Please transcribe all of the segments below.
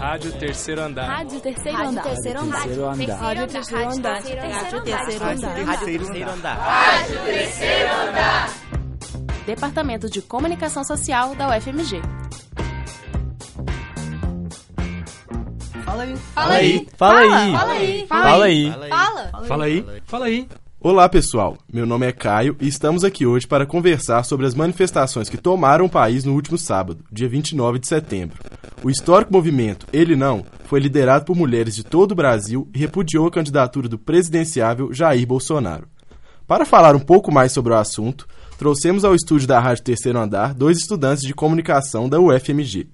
Rádio Terceiro Andar. Rádio Terceiro Rádio Andar. Terceiro Andar. Terceiro andar. Rádio Terceiro Andar. Rádio Terceiro Andar. Rádio Terceiro Andar. Rádio Terceiro Andar. Departamento de Comunicação Social da UFMG. Fala aí. Fala aí. Fala aí. Fala aí. Fala aí. Fala. Fala aí. Fala aí. Olá pessoal, meu nome é Caio e estamos aqui hoje para conversar sobre as manifestações que tomaram o país no último sábado, dia 29 de setembro. O histórico movimento Ele Não foi liderado por mulheres de todo o Brasil e repudiou a candidatura do presidenciável Jair Bolsonaro. Para falar um pouco mais sobre o assunto, trouxemos ao estúdio da Rádio Terceiro Andar dois estudantes de comunicação da UFMG.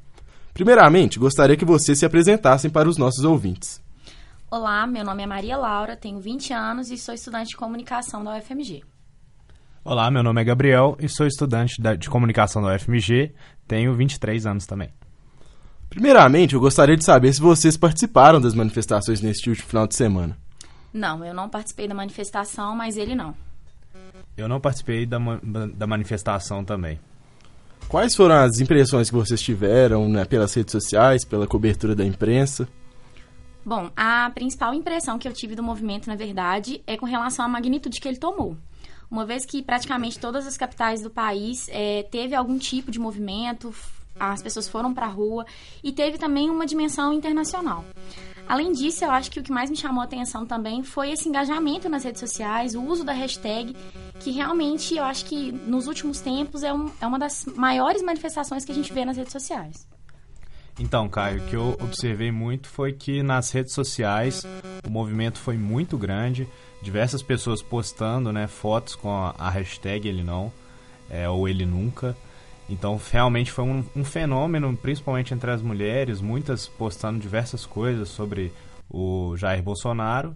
Primeiramente, gostaria que vocês se apresentassem para os nossos ouvintes. Olá, meu nome é Maria Laura, tenho 20 anos e sou estudante de comunicação da UFMG. Olá, meu nome é Gabriel e sou estudante da- de comunicação da UFMG, tenho 23 anos também. Primeiramente, eu gostaria de saber se vocês participaram das manifestações neste último final de semana. Não, eu não participei da manifestação, mas ele não. Eu não participei da, ma- da manifestação também. Quais foram as impressões que vocês tiveram né, pelas redes sociais, pela cobertura da imprensa? Bom, a principal impressão que eu tive do movimento, na verdade, é com relação à magnitude que ele tomou. Uma vez que praticamente todas as capitais do país eh, teve algum tipo de movimento, as pessoas foram para a rua e teve também uma dimensão internacional. Além disso, eu acho que o que mais me chamou a atenção também foi esse engajamento nas redes sociais, o uso da hashtag, que realmente eu acho que nos últimos tempos é, um- é uma das maiores manifestações que a gente vê nas redes sociais. Então, Caio, o que eu observei muito foi que nas redes sociais o movimento foi muito grande, diversas pessoas postando né, fotos com a, hashtag ele não, é, ou ele nunca. Então, realmente foi um, um fenômeno, principalmente entre as mulheres, muitas postando diversas coisas sobre o Jair Bolsonaro.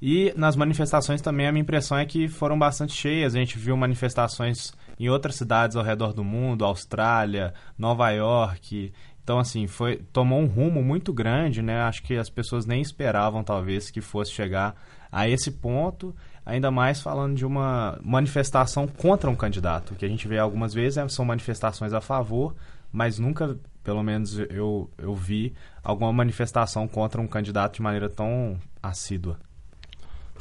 E nas manifestações também a minha impressão é que foram bastante cheias. A gente viu manifestações em outras cidades ao redor do mundo, Austrália, Nova York. Então, assim, foi tomou um rumo muito grande, né? Acho que as pessoas nem esperavam, talvez, que fosse chegar a esse ponto. Ainda mais falando de uma manifestação contra um candidato. Que a gente vê algumas vezes é- são manifestações a favor, mas nunca, pelo menos eu, eu vi, alguma manifestação contra um candidato de maneira tão assídua.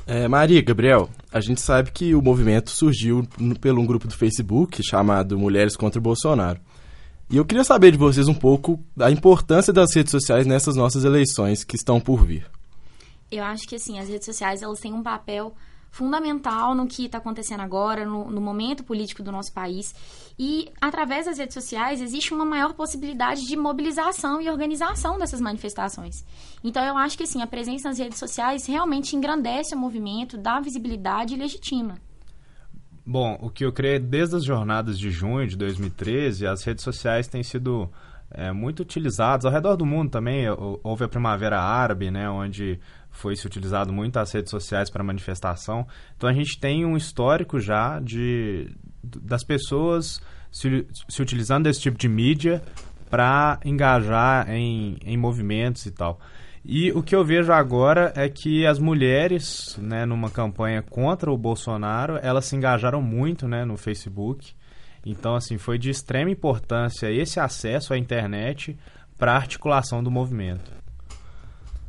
É, Maria, Gabriel, a gente sabe que o movimento surgiu pelo um grupo do Facebook chamado Mulheres contra o Bolsonaro. E eu queria saber de vocês um pouco da importância das redes sociais nessas nossas eleições que estão por vir. Eu acho que assim, as redes sociais elas têm um papel fundamental no que está acontecendo agora, no, no momento político do nosso país. E através das redes sociais existe uma maior possibilidade de mobilização e organização dessas manifestações. Então eu acho que assim, a presença nas redes sociais realmente engrandece o movimento, dá visibilidade e legitima. Bom, o que eu creio é desde as jornadas de junho de 2013, as redes sociais têm sido é, muito utilizadas ao redor do mundo também. Hou- Houve a Primavera Árabe, né, onde foi se utilizado muito as redes sociais para manifestação. Então a gente tem um histórico já de das pessoas se, se utilizando desse tipo de mídia para engajar em, em movimentos e tal. E o que eu vejo agora é que as mulheres, né, numa campanha contra o Bolsonaro, elas se engajaram muito, né, no Facebook. Então, assim, foi de extrema importância esse acesso à internet para a articulação do movimento.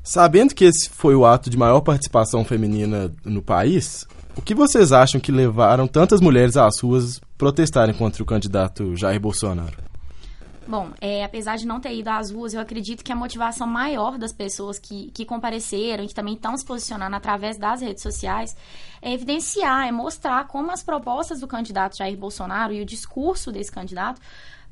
Sabendo que esse foi o ato de maior participação feminina no país, o que vocês acham que levaram tantas mulheres às ruas protestarem contra o candidato Jair Bolsonaro? Bom, é, apesar de não ter ido às ruas, eu acredito que a motivação maior das pessoas que, que compareceram e que também estão se posicionando através das redes sociais é evidenciar, é mostrar como as propostas do candidato Jair Bolsonaro e o discurso desse candidato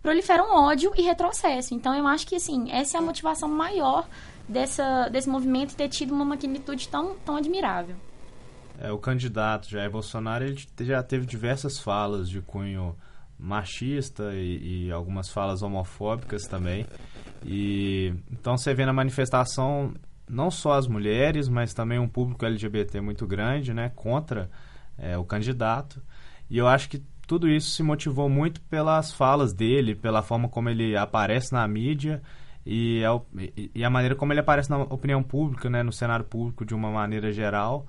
proliferam ódio e retrocesso. Então, eu acho que, assim, essa é a motivação maior dessa, desse movimento ter tido uma magnitude tão, tão admirável. É, o candidato Jair Bolsonaro ele já teve diversas falas de cunho machista e, e algumas falas homofóbicas também. E então você vê na manifestação não só as mulheres, mas também um público LGBT muito grande, né, contra é, o candidato. E eu acho que tudo isso se motivou muito pelas falas dele, pela forma como ele aparece na mídia e a, e a maneira como ele aparece na opinião pública, né, no cenário público de uma maneira geral,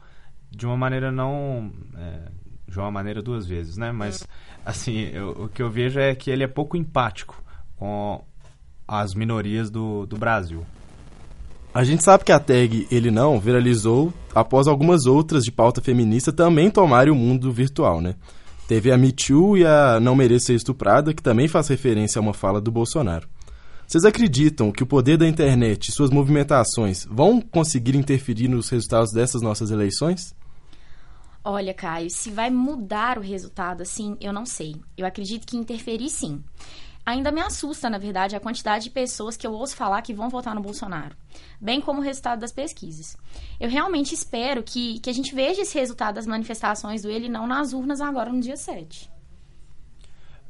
de uma maneira não é, de uma maneira duas vezes, né? Mas assim, eu, o que eu vejo é que ele é pouco empático com as minorias do, do Brasil. A gente sabe que a tag Ele Não viralizou após algumas outras de pauta feminista também tomarem o mundo virtual, né? Teve a Me Too e a Não Mereço Ser Estuprada, que também faz referência a uma fala do Bolsonaro. Vocês acreditam que o poder da internet e suas movimentações vão conseguir interferir nos resultados dessas nossas eleições? Olha, Caio, se vai mudar o resultado assim, eu não sei. Eu acredito que interferir sim. Ainda me assusta, na verdade, a quantidade de pessoas que eu ouço falar que vão votar no Bolsonaro, bem como o resultado das pesquisas. Eu realmente espero que, que a gente veja esse resultado das manifestações do ele não nas urnas agora no dia 7.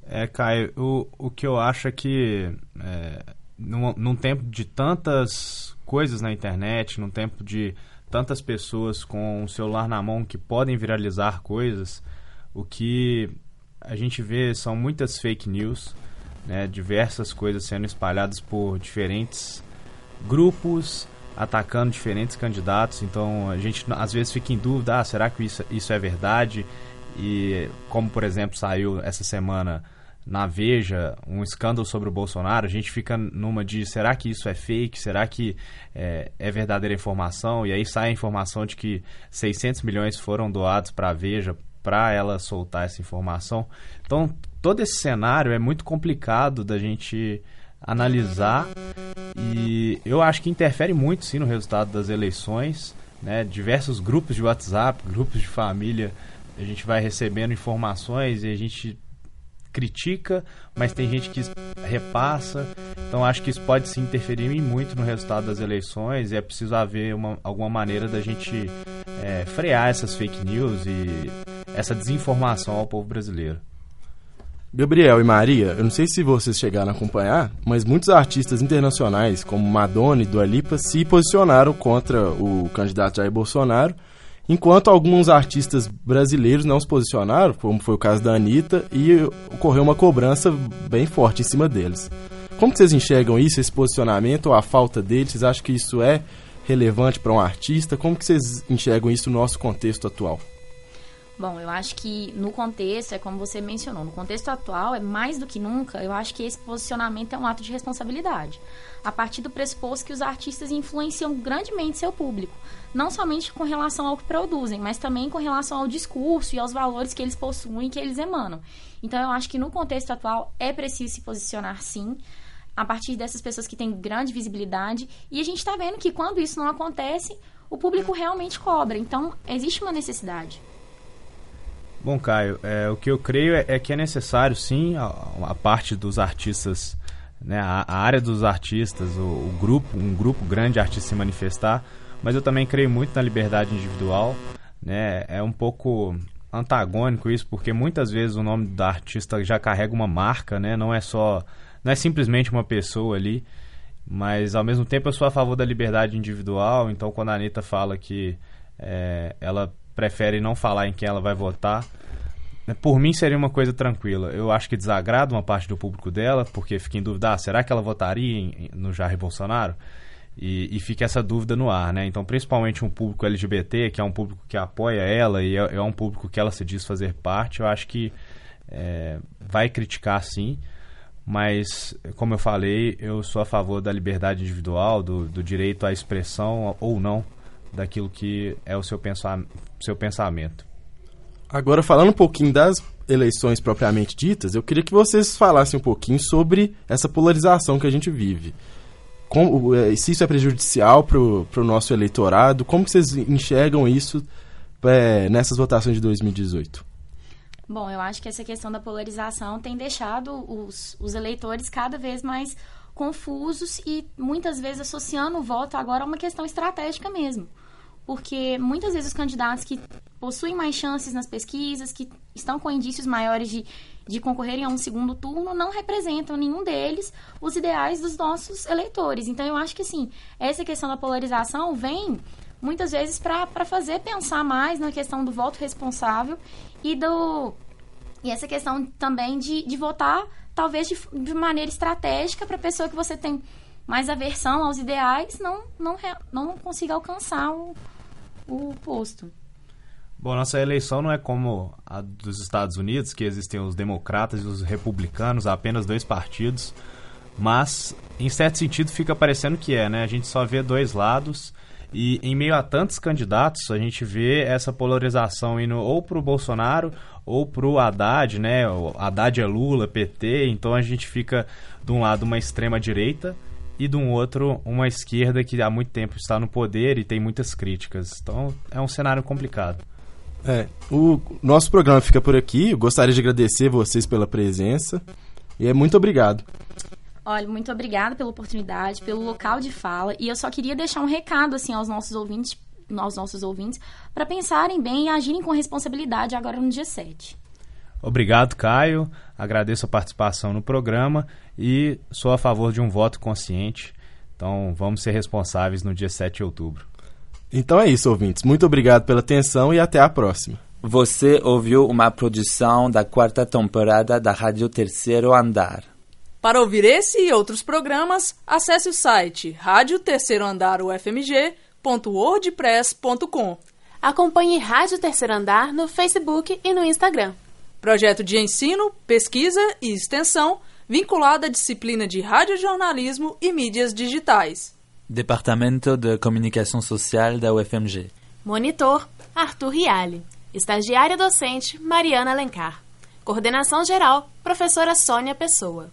É, Caio, o, o que eu acho é que é, num, num tempo de tantas coisas na internet, num tempo de tantas pessoas com o celular na mão que podem viralizar coisas, o que a gente vê são muitas fake news né, diversas coisas sendo espalhadas por diferentes grupos atacando diferentes candidatos. Então a gente às vezes fica em dúvida: ah, será que isso, isso é verdade? E como por exemplo saiu essa semana na Veja um escândalo sobre o Bolsonaro, a gente fica numa de será que isso é fake? Será que é, é verdadeira informação? E aí sai a informação de que 600 milhões foram doados para a Veja para ela soltar essa informação. Então todo esse cenário é muito complicado da gente analisar e eu acho que interfere muito sim no resultado das eleições, né? Diversos grupos de WhatsApp, grupos de família, a gente vai recebendo informações e a gente critica, mas tem gente que repassa. Então acho que isso pode se interferir muito no resultado das eleições e é preciso haver uma, alguma maneira da gente é, frear essas fake news e essa desinformação ao povo brasileiro. Gabriel e Maria, eu não sei se vocês chegaram a acompanhar, mas muitos artistas internacionais, como Madonna e Dua Lipa, se posicionaram contra o candidato Jair Bolsonaro, enquanto alguns artistas brasileiros não se posicionaram, como foi o caso da Anitta, e ocorreu uma cobrança bem forte em cima deles. Como vocês enxergam isso, esse posicionamento, ou a falta dele? Vocês acham que isso é relevante para um artista? Como que vocês enxergam isso no nosso contexto atual? Bom, eu acho que no contexto, é como você mencionou, no contexto atual, é mais do que nunca, eu acho que esse posicionamento é um ato de responsabilidade. A partir do pressuposto que os artistas influenciam grandemente seu público. Não somente com relação ao que produzem, mas também com relação ao discurso e aos valores que eles possuem que eles emanam. Então, eu acho que no contexto atual é preciso se posicionar sim, a partir dessas pessoas que têm grande visibilidade. E a gente está vendo que quando isso não acontece, o público realmente cobra. Então, existe uma necessidade. Bom, Caio, é, o que eu creio é, é, que é necessário, sim, a, a parte dos artistas, né, a, a área dos artistas, o, o, grupo, um grupo grande de artistas se manifestar, mas eu também creio muito na liberdade individual, né, é um pouco antagônico isso, porque muitas vezes o nome da artista já carrega uma marca, né, não é só, não é simplesmente uma pessoa ali, mas ao mesmo tempo eu sou a favor da liberdade individual, então quando a Anitta fala que é, ela prefere não falar em quem ela vai votar. Por mim seria uma coisa tranquila. Eu acho que desagrada uma parte do público dela, porque fica em dúvida, ah, será que ela votaria em, no Jair Bolsonaro? E, e, fica essa dúvida no ar, né? Então, principalmente um público LGBT, que é um público que apoia ela e é, é um público que ela se diz fazer parte, eu acho que é, vai criticar sim, mas, como eu falei, eu sou a favor da liberdade individual, do, do direito à expressão ou não daquilo que é o seu, pensa seu pensamento. Agora, falando um pouquinho das eleições propriamente ditas, eu queria que vocês falassem um pouquinho sobre essa polarização que a gente vive. Como, é, se isso é prejudicial para o nosso eleitorado, como que vocês enxergam isso é, nessas votações de 2018? Bom, eu acho que essa questão da polarização tem deixado os, os eleitores cada vez mais confusos e muitas vezes associando o voto agora a uma questão estratégica mesmo porque muitas vezes os candidatos que possuem mais chances nas pesquisas, que estão com indícios maiores de, de concorrerem a um segundo turno, não representam nenhum deles os ideais dos nossos eleitores. Então, eu acho que, assim, essa questão da polarização vem muitas vezes para fazer pensar mais na questão do voto responsável e do e essa questão também de, de votar talvez de, de maneira estratégica para a pessoa que você tem mais aversão aos ideais não não não consiga alcançar o, o posto. Bom, nossa eleição não é como a dos Estados Unidos, que existem os democratas e os republicanos, apenas dois partidos. mas em certo sentido fica parecendo que é, né? A gente só vê dois lados e em meio a tantos candidatos, a gente vê essa polarização indo ou pro Bolsonaro ou pro Haddad, né? O Haddad é Lula, PT, então a gente fica de um lado uma extrema direita e de um outro uma esquerda que há muito tempo está no poder e tem muitas críticas. Então é um cenário complicado. É, o nosso programa fica por aqui. Eu gostaria de agradecer vocês pela presença e é muito obrigado. Olha, muito obrigada pela oportunidade, pelo local de fala. E eu só queria deixar um recado assim aos nossos ouvintes, aos nossos ouvintes, para pensarem bem e agirem com responsabilidade agora no dia 7. Obrigado, Caio. Agradeço a participação no programa e sou a favor de um voto consciente. Então, vamos ser responsáveis no dia 7 de outubro. Então é isso, ouvintes. Muito obrigado pela atenção e até a próxima. Você ouviu uma produção da quarta temporada da Rádio Terceiro Andar. Para ouvir esse e outros programas, acesse o site rádio terceiro andar ufmg.wordpress.com. Acompanhe Rádio Terceiro Andar no Facebook e no Instagram. Projeto de ensino, pesquisa e extensão vinculado à disciplina de radiojornalismo e mídias digitais. Departamento de Comunicação Social da UFMG. Monitor Arthur Riale. Estagiária docente Mariana Alencar. Coordenação geral Professora Sônia Pessoa.